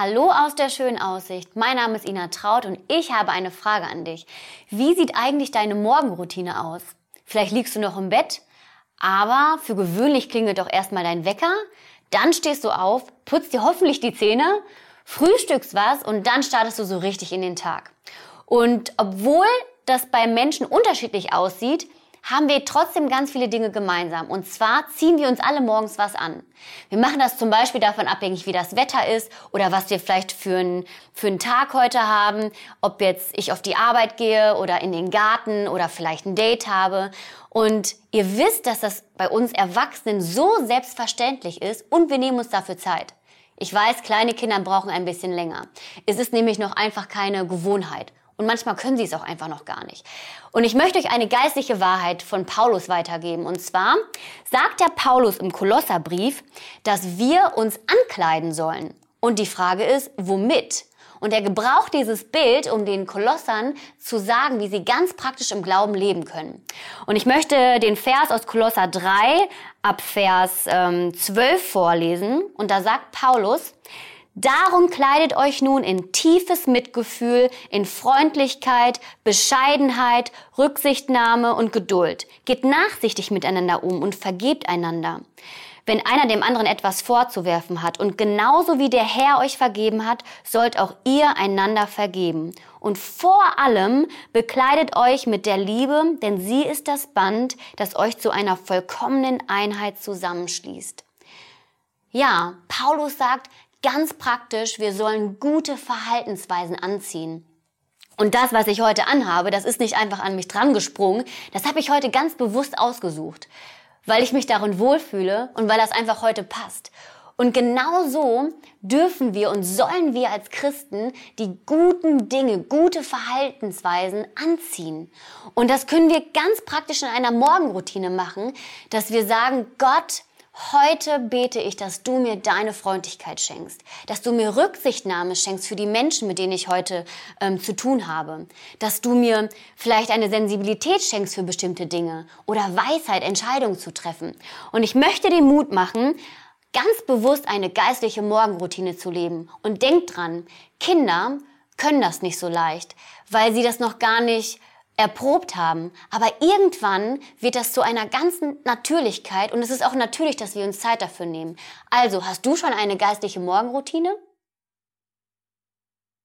Hallo aus der schönen Aussicht. Mein Name ist Ina Traut und ich habe eine Frage an dich. Wie sieht eigentlich deine Morgenroutine aus? Vielleicht liegst du noch im Bett, aber für gewöhnlich klingelt doch erstmal dein Wecker, dann stehst du auf, putzt dir hoffentlich die Zähne, frühstückst was und dann startest du so richtig in den Tag. Und obwohl das bei Menschen unterschiedlich aussieht, haben wir trotzdem ganz viele Dinge gemeinsam. Und zwar ziehen wir uns alle morgens was an. Wir machen das zum Beispiel davon abhängig, wie das Wetter ist oder was wir vielleicht für einen, für einen Tag heute haben, ob jetzt ich auf die Arbeit gehe oder in den Garten oder vielleicht ein Date habe. Und ihr wisst, dass das bei uns Erwachsenen so selbstverständlich ist und wir nehmen uns dafür Zeit. Ich weiß, kleine Kinder brauchen ein bisschen länger. Es ist nämlich noch einfach keine Gewohnheit. Und manchmal können sie es auch einfach noch gar nicht. Und ich möchte euch eine geistliche Wahrheit von Paulus weitergeben. Und zwar sagt der Paulus im Kolosserbrief, dass wir uns ankleiden sollen. Und die Frage ist, womit? Und er gebraucht dieses Bild, um den Kolossern zu sagen, wie sie ganz praktisch im Glauben leben können. Und ich möchte den Vers aus Kolosser 3 ab Vers ähm, 12 vorlesen. Und da sagt Paulus, Darum kleidet euch nun in tiefes Mitgefühl, in Freundlichkeit, Bescheidenheit, Rücksichtnahme und Geduld. Geht nachsichtig miteinander um und vergebt einander. Wenn einer dem anderen etwas vorzuwerfen hat und genauso wie der Herr euch vergeben hat, sollt auch ihr einander vergeben. Und vor allem bekleidet euch mit der Liebe, denn sie ist das Band, das euch zu einer vollkommenen Einheit zusammenschließt. Ja, Paulus sagt, Ganz praktisch, wir sollen gute Verhaltensweisen anziehen. Und das, was ich heute anhabe, das ist nicht einfach an mich dran gesprungen. Das habe ich heute ganz bewusst ausgesucht, weil ich mich darin wohlfühle und weil das einfach heute passt. Und genau so dürfen wir und sollen wir als Christen die guten Dinge, gute Verhaltensweisen anziehen. Und das können wir ganz praktisch in einer Morgenroutine machen, dass wir sagen, Gott, Heute bete ich, dass du mir deine Freundlichkeit schenkst, dass du mir Rücksichtnahme schenkst für die Menschen, mit denen ich heute ähm, zu tun habe, dass du mir vielleicht eine Sensibilität schenkst für bestimmte Dinge oder Weisheit, Entscheidungen zu treffen. Und ich möchte den Mut machen, ganz bewusst eine geistliche Morgenroutine zu leben. Und denk dran, Kinder können das nicht so leicht, weil sie das noch gar nicht erprobt haben. Aber irgendwann wird das zu einer ganzen Natürlichkeit und es ist auch natürlich, dass wir uns Zeit dafür nehmen. Also, hast du schon eine geistliche Morgenroutine?